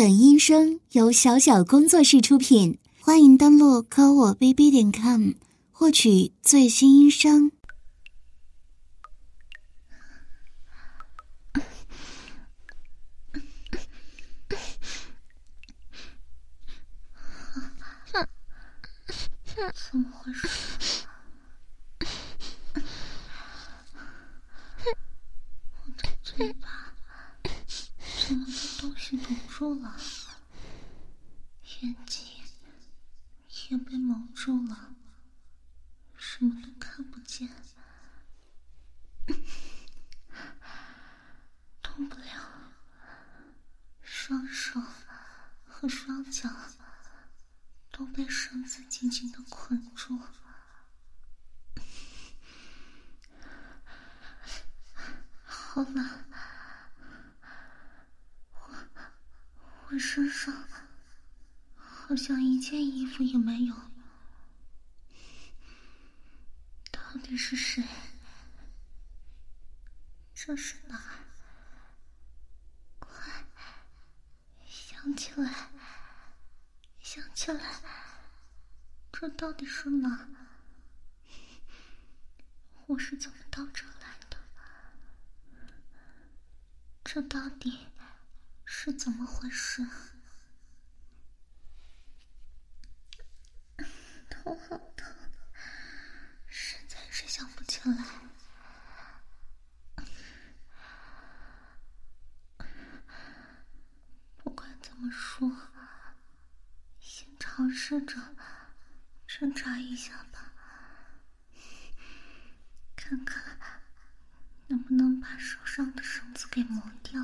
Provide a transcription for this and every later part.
本音声由小小工作室出品，欢迎登录科我 bb 点 com 获取最新音声。怎么回事？我的嘴巴住了？眼睛也被蒙住了，什么都看不见，动不了，双手和双脚。都被绳子紧紧的捆住，好冷，我身上好像一件衣服也没有，到底是谁？这是哪儿？快想起来！想起来，这到底是哪？我是怎么到这来的？这到底是怎么回事？头好疼，实在是想不起来。不管怎么说。尝试着挣扎一下吧，看看能不能把手上的绳子给磨掉。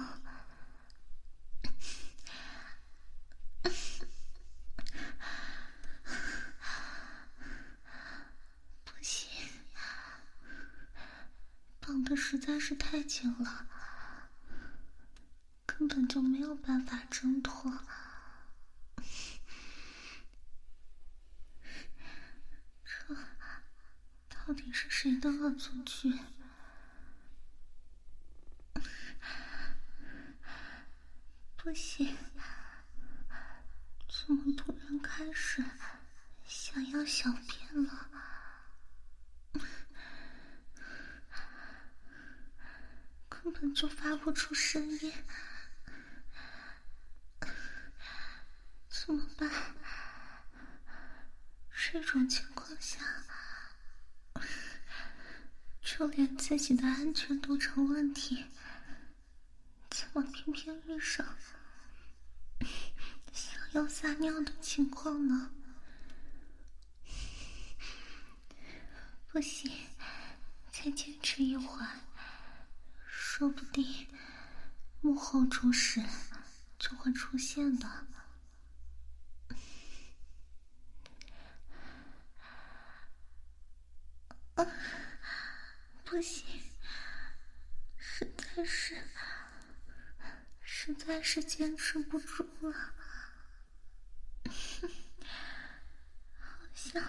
不行，绑的实在是太紧了，根本就没有办法挣脱。到底是谁的恶作剧？不行，怎么突然开始想要小便了？根本就发不出声音，怎么办？这种情况下。就连自己的安全都成问题，怎么偏偏遇上想要撒尿的情况呢？不行，再坚持一会儿，说不定幕后主使就会出现的。啊不行，实在是，实在是坚持不住了，好想，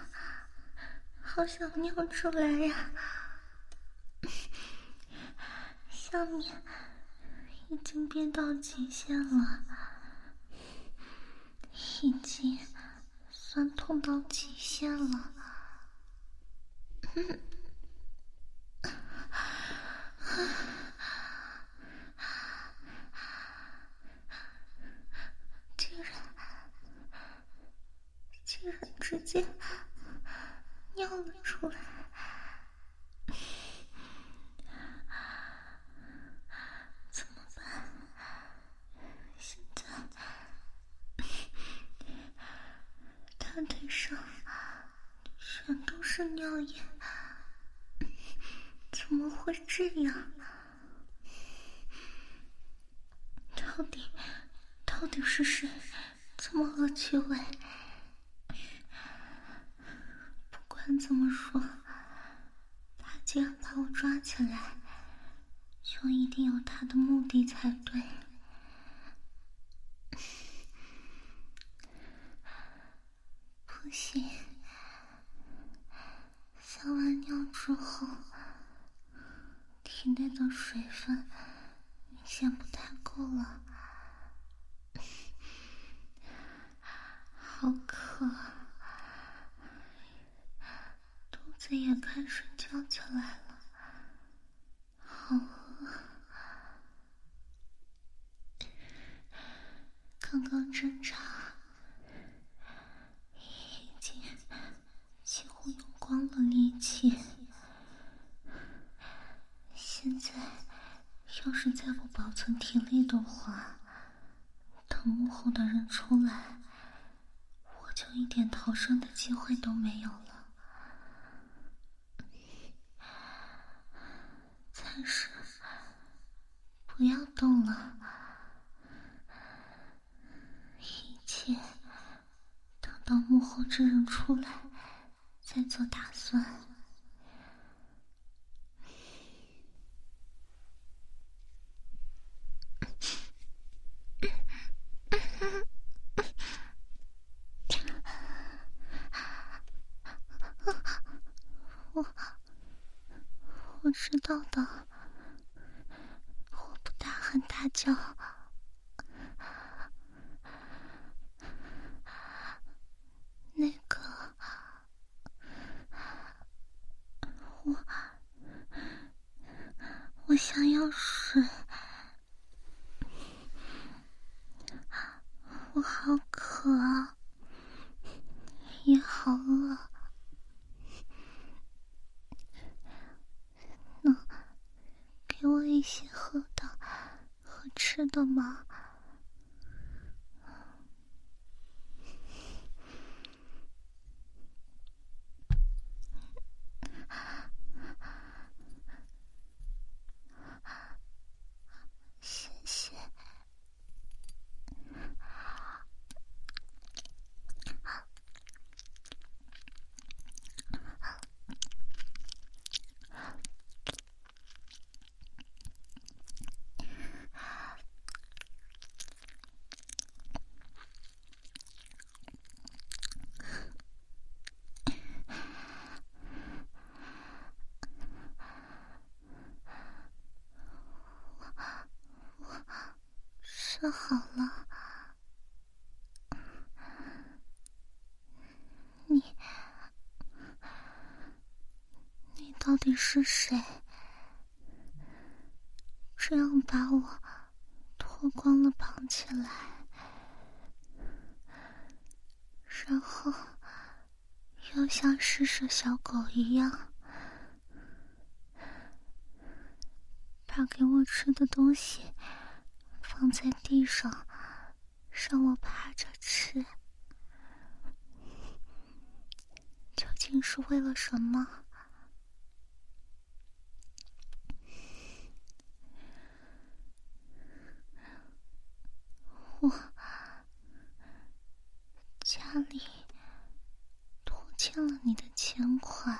好想尿出来呀！下面已经憋到极限了，已经酸痛到极限了。嗯 竟然，竟然直接尿了出来，怎么办？现在大腿上全都是尿液。怎么会这样？到底到底是谁这么恶趣味？不管怎么说，他既然把我抓起来，就一定有他的目的才对。不行，撒完尿之后。体内的水分明显不太够了，好渴，肚子也开始叫起来了，好饿。刚刚挣扎，已经几乎用光了力气，现在要是再不保存体力的话，等幕后的人出来，我就一点逃生的机会都没有了。暂时不要动了。一切等到幕后之人出来，再做打算。小狗一样，把给我吃的东西。放在地上，让我趴着吃，究竟是为了什么？我家里拖欠了你的钱款，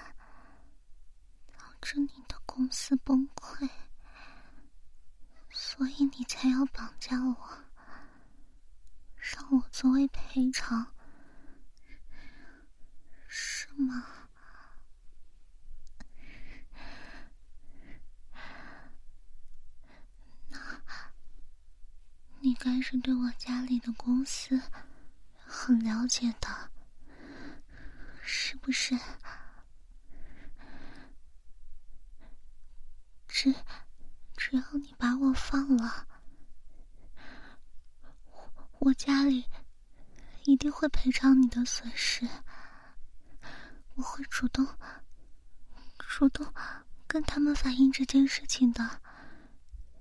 导致你的公司崩溃。所以你才要绑架我，让我作为赔偿，是吗？那，你该是对我家里的公司很了解的，是不是？只。只要你把我放了，我我家里一定会赔偿你的损失。我会主动主动跟他们反映这件事情的，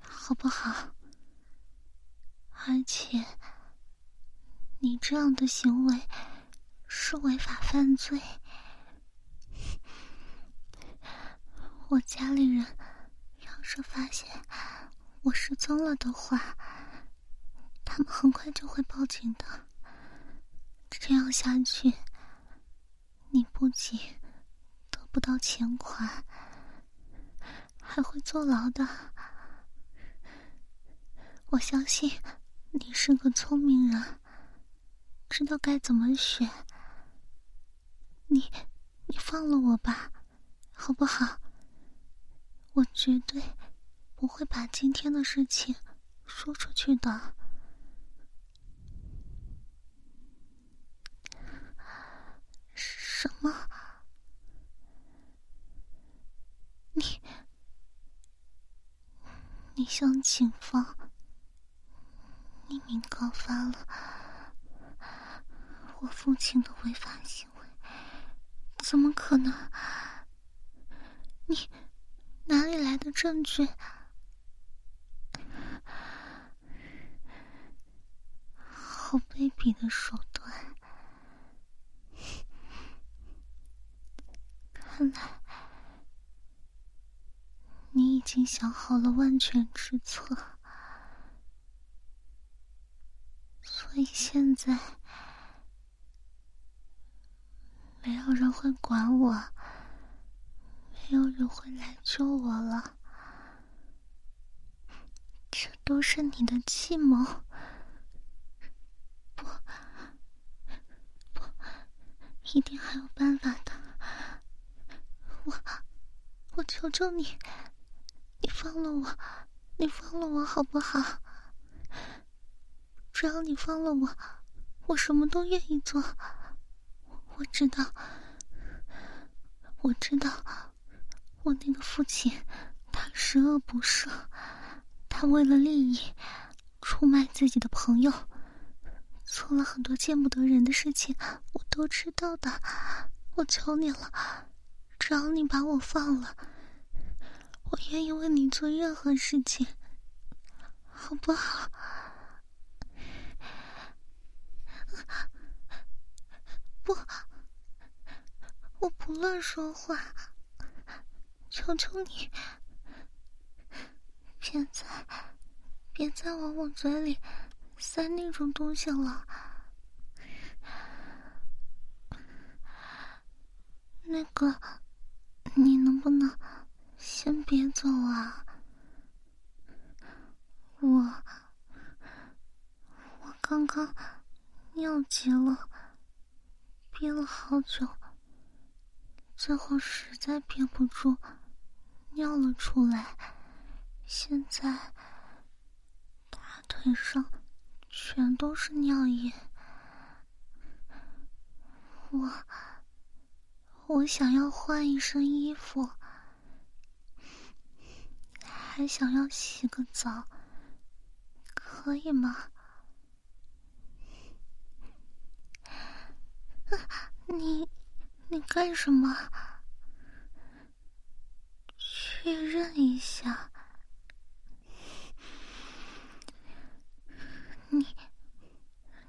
好不好？而且，你这样的行为是违法犯罪，我家里人。是发现我失踪了的话，他们很快就会报警的。这样下去，你不仅得不到钱款，还会坐牢的。我相信你是个聪明人，知道该怎么选。你，你放了我吧，好不好？我绝对不会把今天的事情说出去的。什么？你，你向警方匿名告发了我父亲的违法行为？怎么可能？你哪里来的证据？好卑鄙的手段！看来你已经想好了万全之策，所以现在没有人会管我，没有人会来救我了。这都是你的计谋。不，不一定还有办法的，我，我求求你，你放了我，你放了我好不好？只要你放了我，我什么都愿意做。我知道，我知道，我那个父亲，他十恶不赦，他为了利益，出卖自己的朋友。做了很多见不得人的事情，我都知道的。我求你了，只要你把我放了，我愿意为你做任何事情，好不好？不，我不乱说话，求求你，别再，别再往我嘴里。塞那种东西了，那个，你能不能先别走啊？我，我刚刚尿急了，憋了好久，最后实在憋不住，尿了出来，现在大腿上。全都是尿液，我我想要换一身衣服，还想要洗个澡，可以吗？你你干什么？一下。你，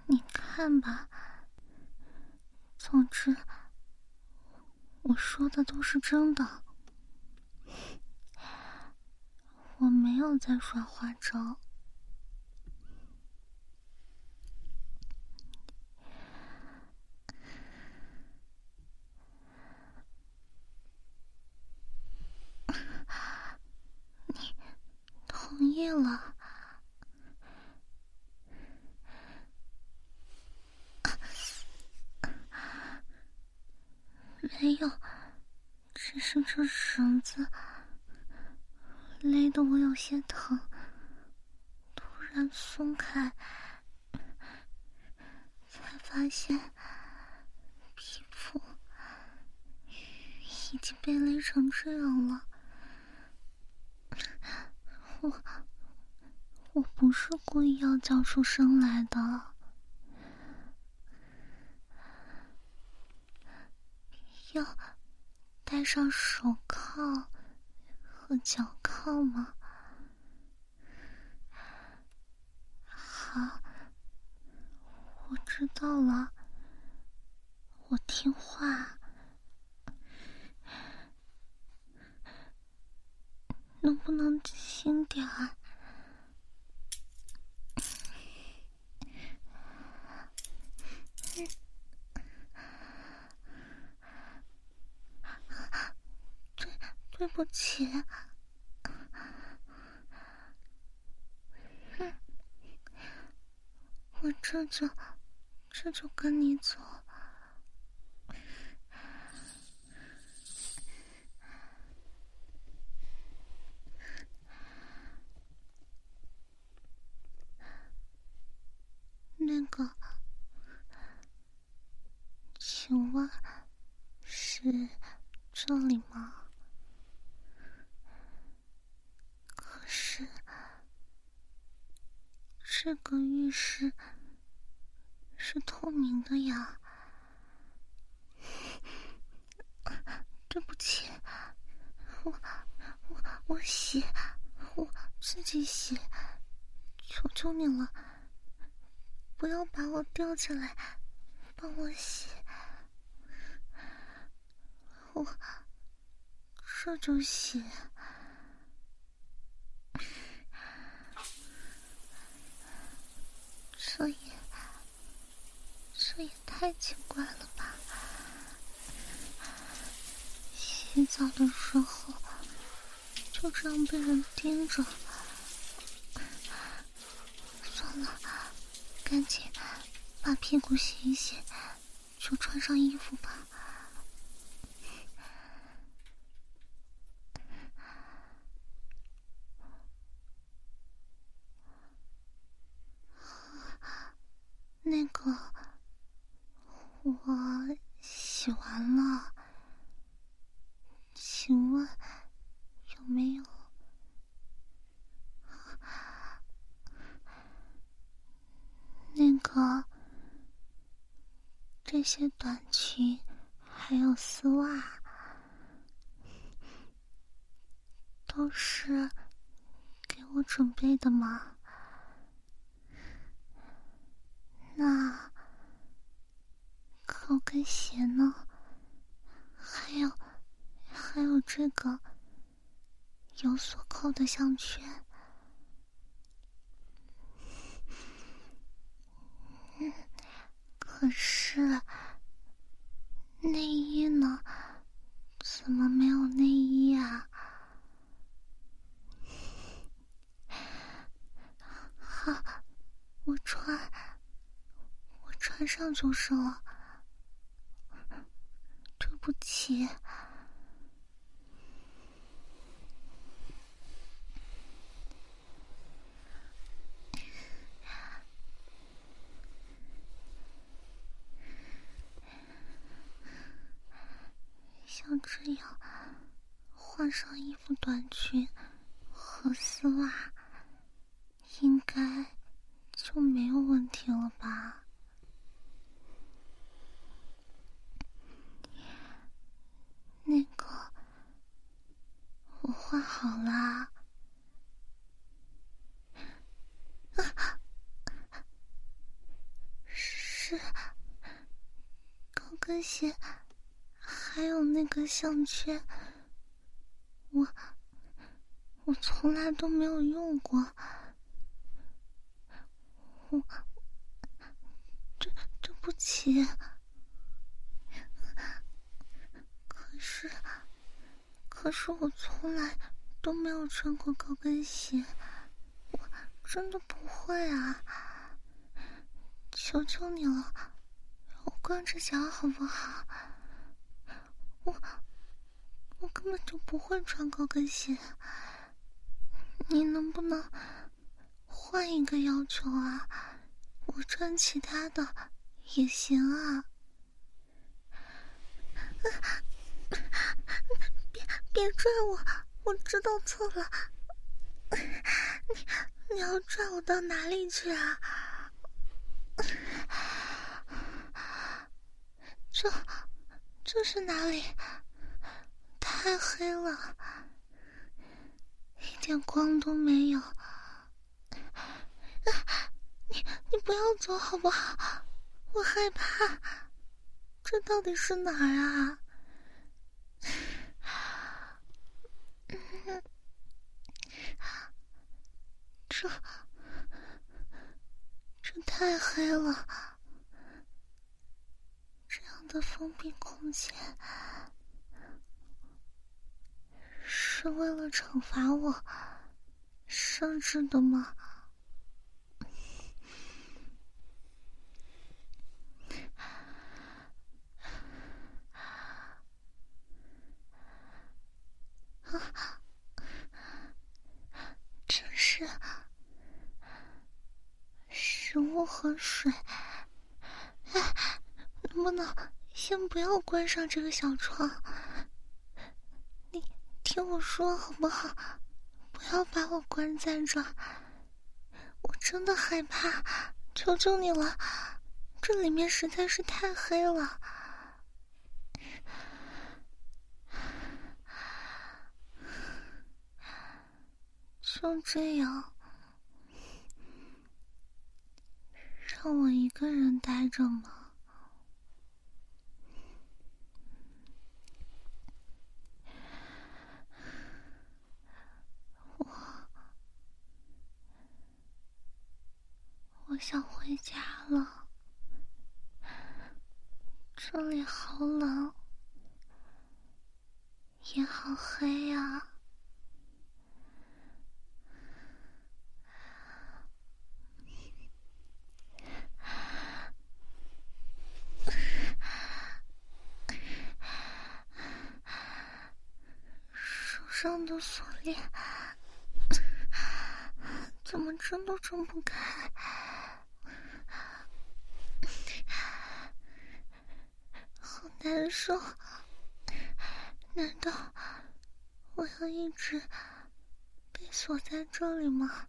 你看吧。总之，我说的都是真的，我没有在耍花招。你没有，只是这绳子勒得我有些疼，突然松开，才发现皮肤已经被勒成这样了。我我不是故意要叫出声来的。要戴上手铐和脚铐吗？好，我知道了，我听话。能不能轻点儿？姐，我这就这就跟你走。那个，请问这里吗？可是这个浴室是透明的呀。对不起，我我我洗，我自己洗，求求你了，不要把我吊起来，帮我洗。我这就洗，这也这也太奇怪了吧！洗澡的时候就这样被人盯着，算了，赶紧把屁股洗一洗，就穿上衣服吧。那个，我洗完了，请问有没有那个这些短裙还有丝袜都是给我准备的吗？那高跟鞋呢？还有，还有这个有锁扣的项圈。可是内衣呢？怎么没有内衣啊？好，我穿。穿就是了。对不起，像这样换上衣服、短裙和丝袜，应该就没有问题了吧？那个，我换好啦。啊，是高跟鞋，还有那个项圈，我我从来都没有用过。我对对不起。可是，可是我从来都没有穿过高跟鞋，我真的不会啊！求求你了，我光着脚好不好？我我根本就不会穿高跟鞋，你能不能换一个要求啊？我穿其他的也行啊。别别拽我！我知道错了。你你要拽我到哪里去啊？这这是哪里？太黑了，一点光都没有。你你不要走好不好？我害怕。这到底是哪儿啊？这这太黑了，这样的封闭空间是为了惩罚我设置的吗？啊！真是食物和水，哎，能不能先不要关上这个小窗，听我说好不好？不要把我关在这，我真的害怕，求求你了，这里面实在是太黑了。就这样，让我一个人待着吗？我想回家了，这里好冷，也好黑呀。上的锁链 怎么挣都挣不开，好难受！难道我要一直被锁在这里吗？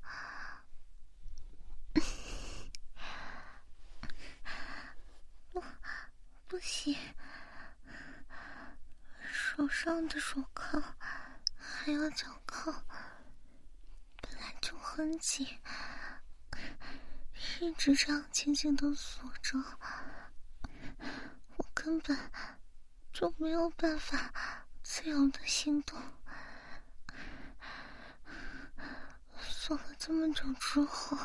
不，不行，手上的手铐。还有脚铐，本来就很紧，一直这样紧紧的锁着，根本就没有办法自由的行动。锁了这么久之后，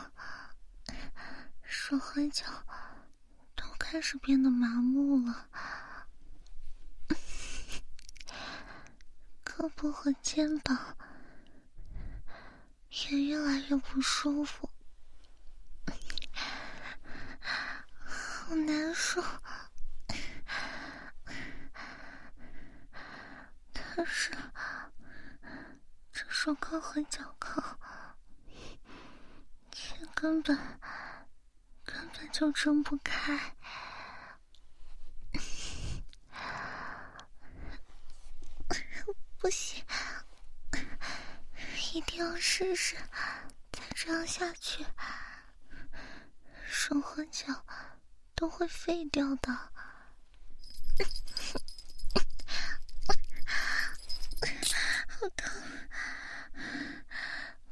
手和脚都开始变得麻木了。胳膊和肩膀也越来越不舒服，好难受。但是这手铐和脚铐却根本根本就睁不开。不行，一定要试试！再这样下去，手和脚都会废掉的。好疼！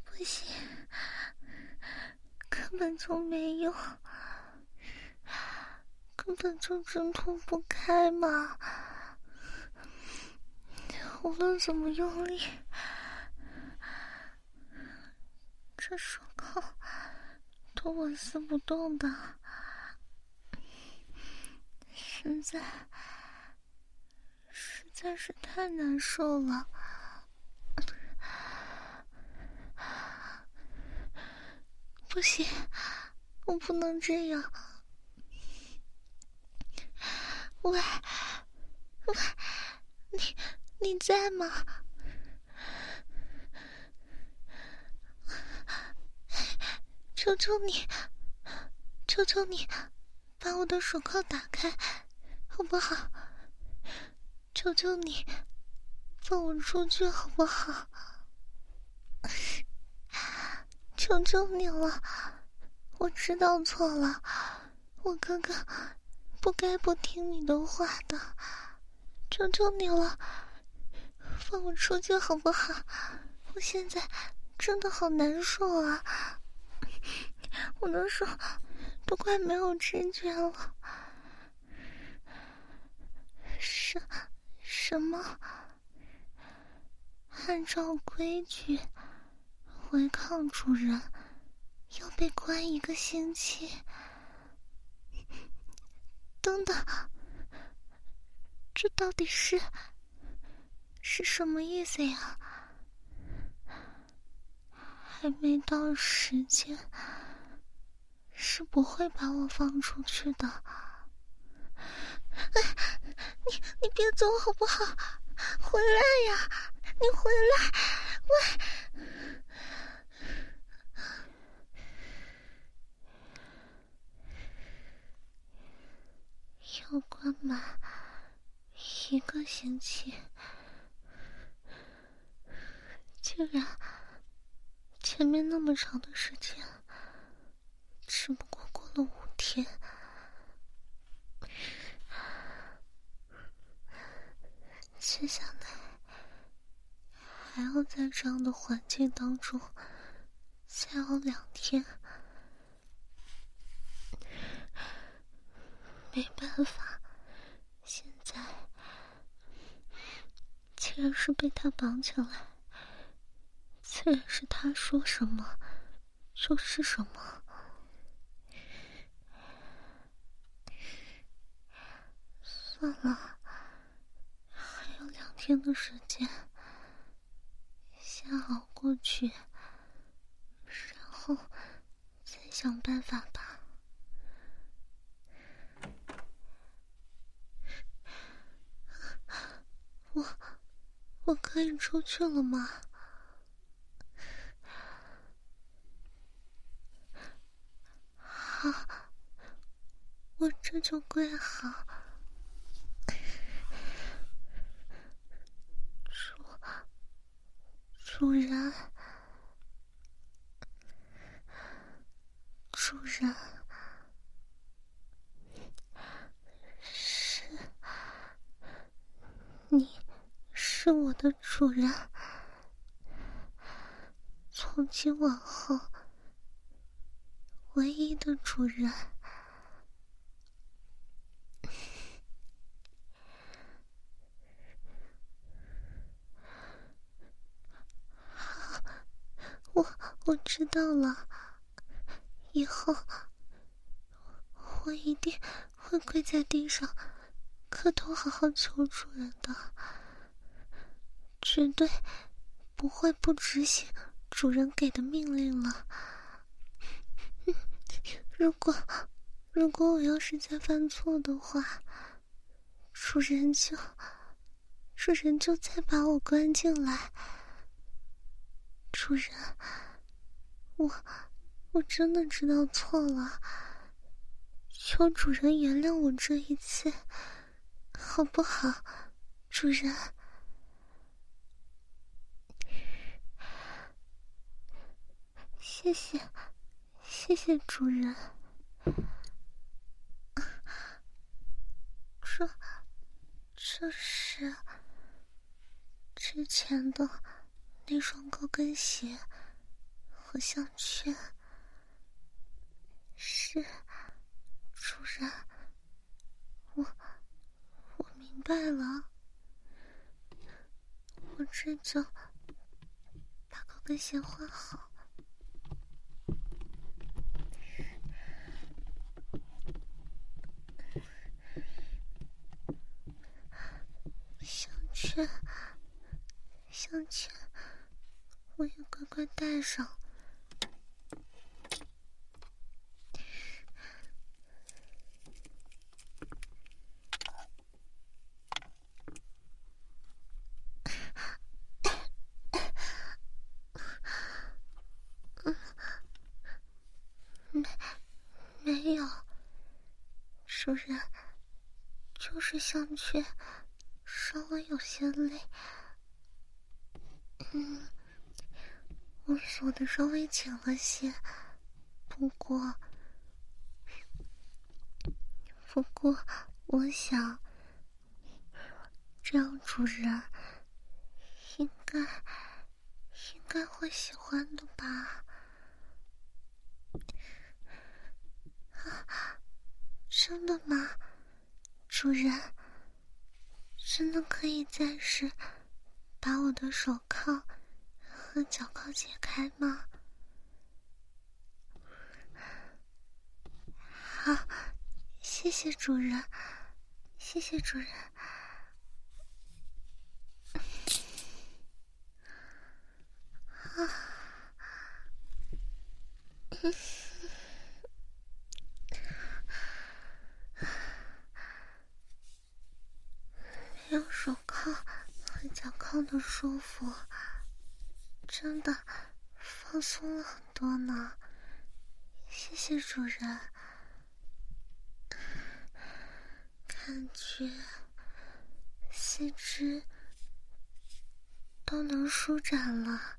不行，根本就没用，根本就挣脱不开嘛！无论怎么用力，这手铐都纹丝不动的，实在实在是太难受了。不行，我不能这样。喂，喂，你。你在吗？求求你，求求你，把我的手铐打开，好不好？求求你，放我出去，好不好？求求你了，我知道错了，我哥哥不该不听你的话的，求求你了。放我出去好不好？我现在真的好难受啊！我的手都快没有知觉了。什什么？按照规矩，违抗主人要被关一个星期。等等，这到底是？是什么意思呀？还没到时间，是不会把我放出去的。你你别走好不好？回来呀！你回来！喂！要关吗？一个星期，竟然前面那么长的时间，只不过过了五天，接下来还要在这样的环境当中再熬两天，没办法。现在既然是被他绑起来，自然是他说什么就是什么。算了，还有两天的时间，先熬过去，然后再想办法吧。我。我可以出去了吗？好，我这就跪好。主，主人，主人，是，你。是我的主人，从今往后唯一的主人。我我知道了，以后我一定会跪在地上磕头，好好求主人的。绝对不会不执行主人给的命令了。如果如果我要是再犯错的话，主人就主人就再把我关进来。主人，我我真的知道错了，求主人原谅我这一次，好不好，主人？谢谢，谢谢主人。这，这是之前的那双高跟鞋和项圈。是，主人，我我明白了，我这就把高跟鞋换好。圈，项圈，我也乖乖戴上。没，没有，主人，就是项圈。稍微有些累，嗯，我锁稍微浅了些，不过，不过，我想，这样主人应该应该会喜欢的吧？啊，真的吗，主人？真的可以暂时把我的手铐和脚铐解开吗？好，谢谢主人，谢谢主人。啊。用手铐和脚铐的舒服，真的放松了很多呢。谢谢主人，感觉四肢都能舒展了，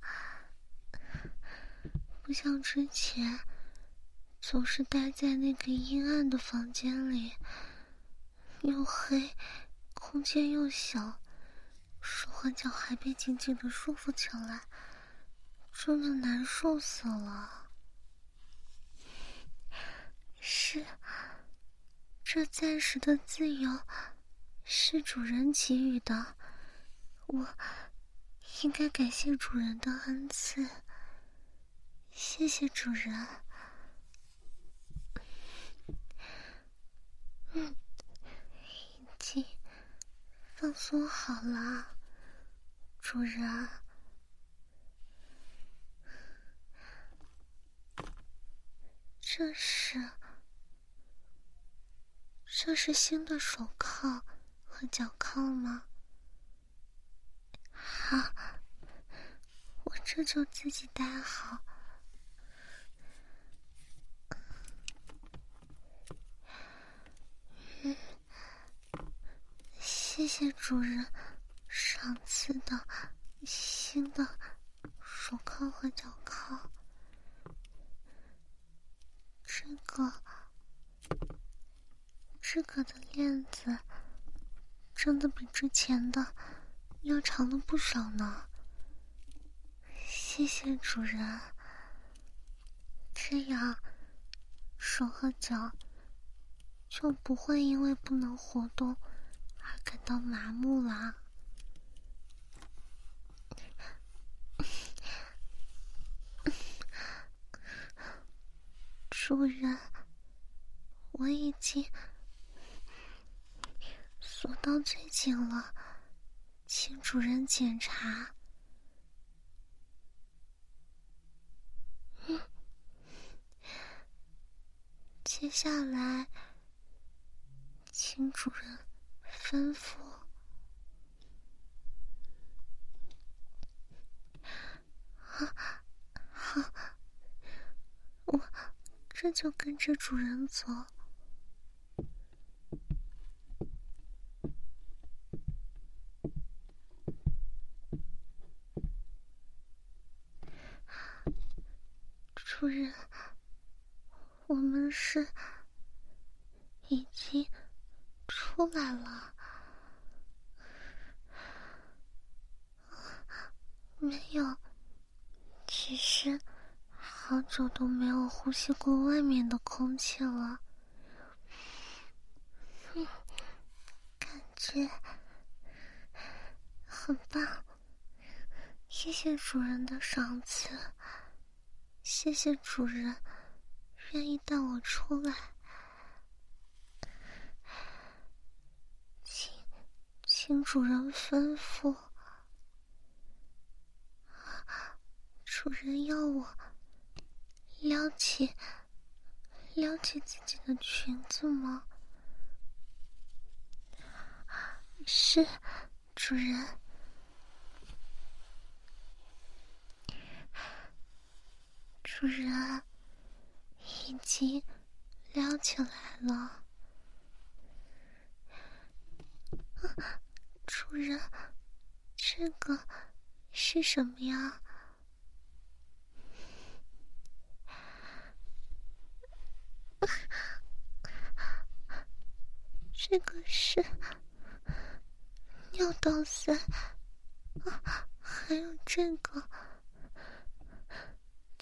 不像之前总是待在那个阴暗的房间里，又黑，空间又小，手和脚还被紧紧的束缚起来，真的难受死了。是，这暂时的自由。是主人给予的，我应该感谢主人的恩赐。谢谢主人。嗯，已经放松好了，主人。这是，这是新的手铐和。脚铐吗？好，我这就自己戴好。嗯，谢谢主人赏赐的新的手铐和脚铐。这个，这个的链子。真的比之前的要长了不少呢。谢谢主人，这样手和脚就不会因为不能活动而感到麻木了。主人，我已经。锁到最紧了，请主人检查。接下来，请主人吩咐。好，好，我这就跟着主人走。主人，我们是已经出来了，没有，其实好久都没有呼吸过外面的空气了，感觉很棒，谢谢主人的赏赐。谢谢主人，愿意带我出来，请请主人吩咐。主人要我撩起撩起自己的裙子吗？是，主人。主人已经撩起来了。主人，这个是什么呀？这个是尿道塞，还有这个。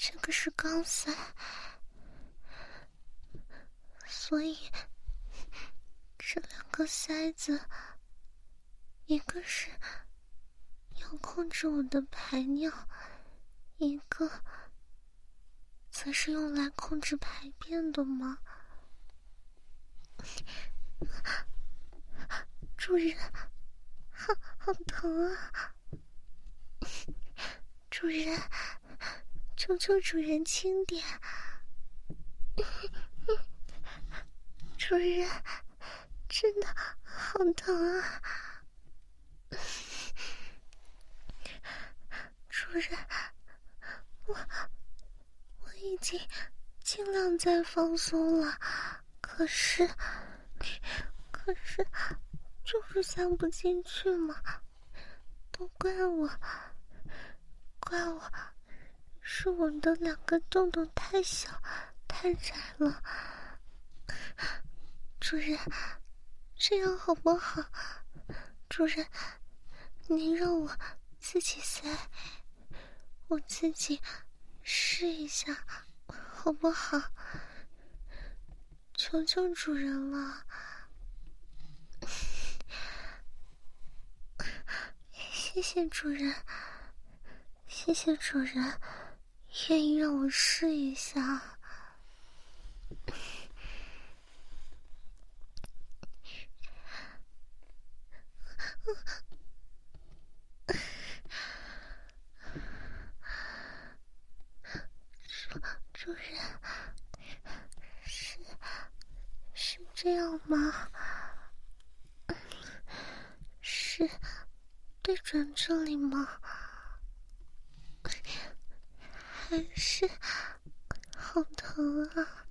这个是钢塞，所以这两个塞子，一个是要控制我的排尿，一个则是用来控制排便的吗？主人，好好疼啊！主人。求求主人轻点，主人真的好疼啊！主人，我我已经尽量在放松了，可是可是就是塞不进去嘛，都怪我，怪我，是我的两个洞洞太小太窄了。主人，这样好不好？主人，您让我自己塞，我自己试一下，好不好？求求主人了！谢谢主人，谢谢主人，愿意让我试一下。主主人，是是这样吗？是。对准这里吗？还是好疼啊！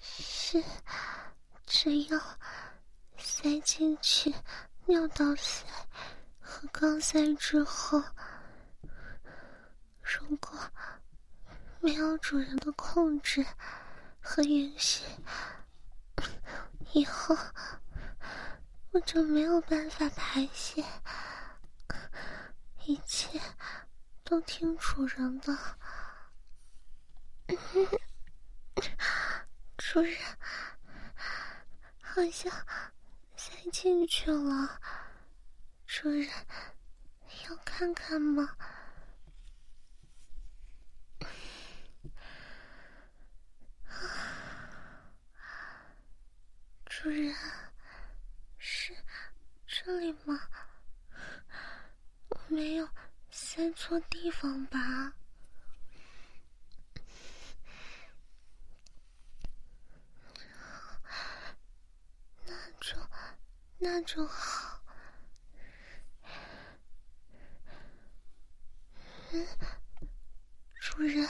是，只要塞进去，尿道塞和肛塞之后，如果没有主人的控制和允许，以后。我就没有办法排泄，一切都听主人的。主人，好像塞进去了。主人，要看看吗？主人。这里吗？我没有塞错地方吧？那就那就好。嗯，主人，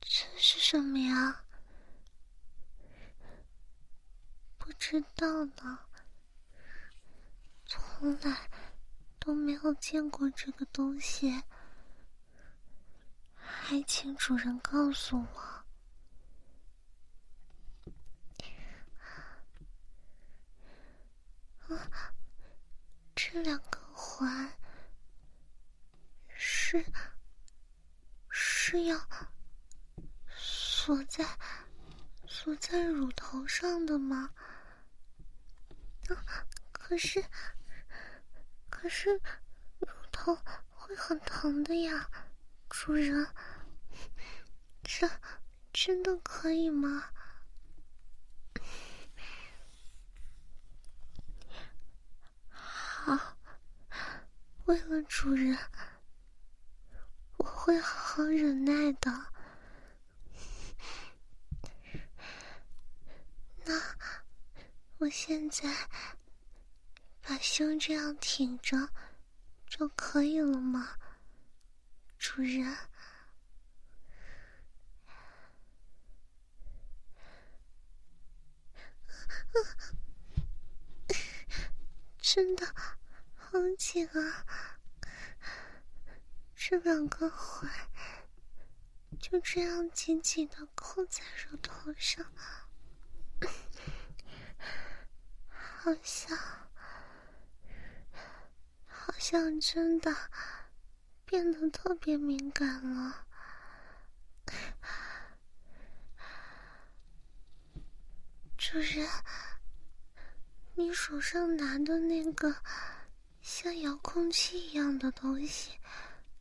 这是什么呀？不知道呢。从来都没有见过这个东西，还请主人告诉我。这两个环是是要锁在锁在乳头上的吗？可是。可是，乳头会很疼的呀，主人。这真的可以吗？好，为了主人，我会好好忍耐的。那我现在。把胸这样挺着就可以了吗，主人？真的好紧啊！这两个环就这样紧紧的扣在乳头上，好像……好像真的变得特别敏感了，主人，你手上拿的那个像遥控器一样的东西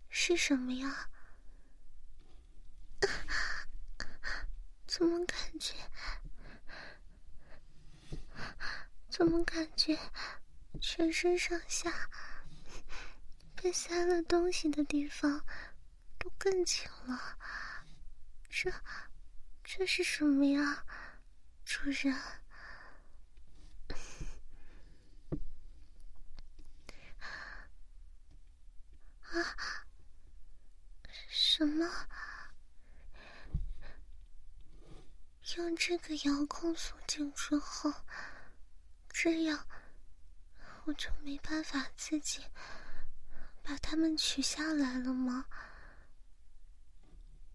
是什么呀？怎么感觉？怎么感觉全身上下？被塞了东西的地方都更紧了，这这是什么呀，主人？啊？什么？用这个遥控锁紧之后，这样我就没办法自己把它们取下来了吗？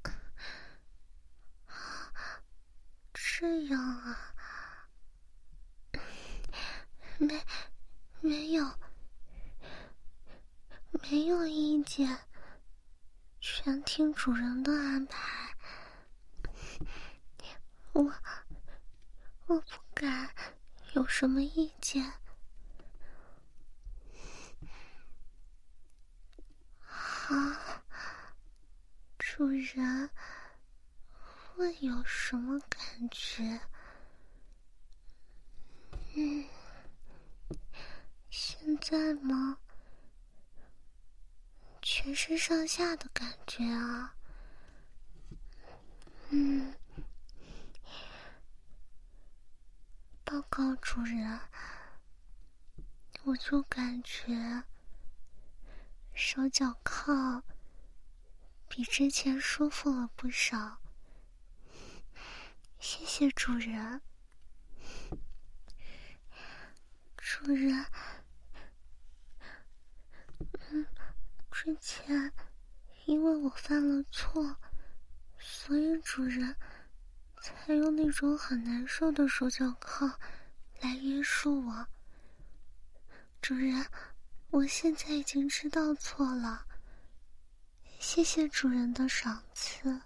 这样啊，没没有没有意见，全听主人的安排。我我不敢有什么意见。啊，主人。会有什么感觉？嗯，现在吗？全身上下的感觉啊。嗯，报告主人，我就感觉手脚铐比之前舒服了不少。谢谢主人，主人。嗯，之前因为我犯了错，所以主人才用那种很难受的手脚铐来约束我。主人，我现在已经知道错了，谢谢主人的赏赐。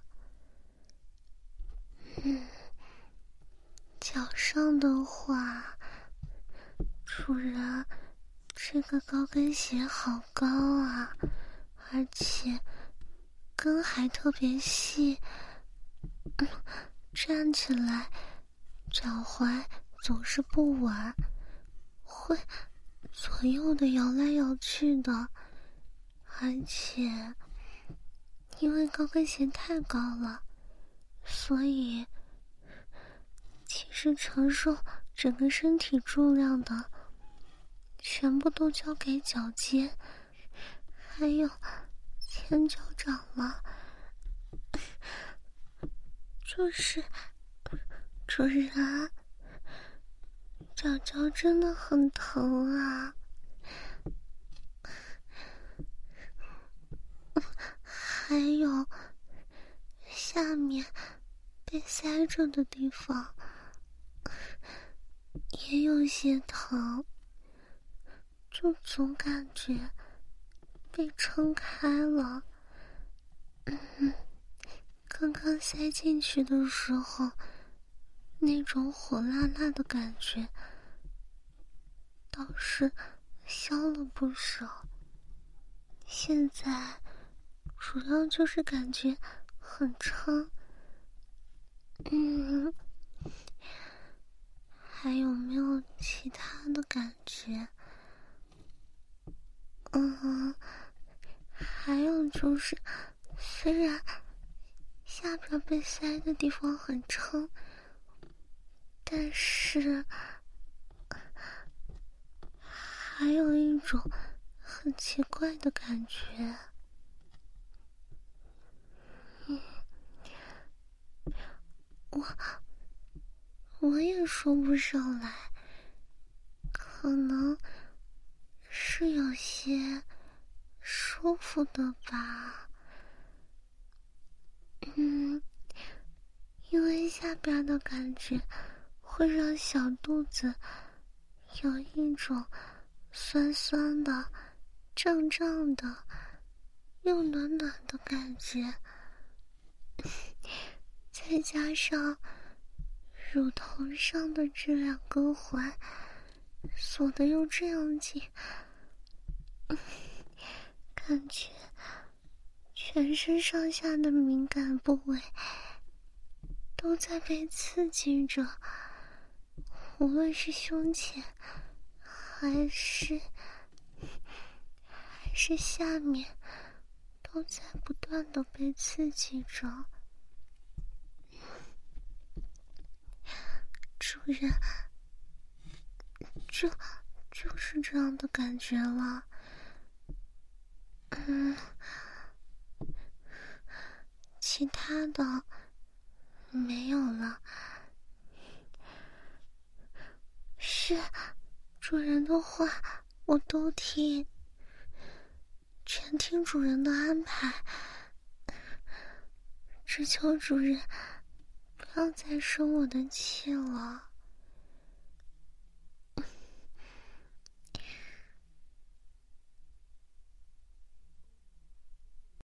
嗯。脚上的话，主人，这个高跟鞋好高啊，而且跟还特别细，站起来脚踝总是不稳，会左右的摇来摇去的，而且因为高跟鞋太高了，所以。其实承受整个身体重量的，全部都交给脚尖，还有前脚掌了。就是主人，脚脚真的很疼啊，还有下面被塞着的地方。也有些疼，就总感觉被撑开了。刚刚塞进去的时候，那种火辣辣的感觉倒是消了不少。现在主要就是感觉很撑。嗯。还有没有其他的感觉？嗯，还有就是，虽然下边被塞的地方很撑，但是还有一种很奇怪的感觉。嗯，我。我也说不上来，可能是有些舒服的吧。嗯，因为下边的感觉会让小肚子有一种酸酸的、胀胀的又暖暖的感觉，再加上。乳头上的这两根环锁的又这样紧，感觉全身上下的敏感部位都在被刺激着，无论是胸前还是还是下面都在不断的被刺激着。主人，就就是这样的感觉了。嗯，其他的没有了。是。主人的话我都听，全听主人的安排。只求主人不要再生我的气了。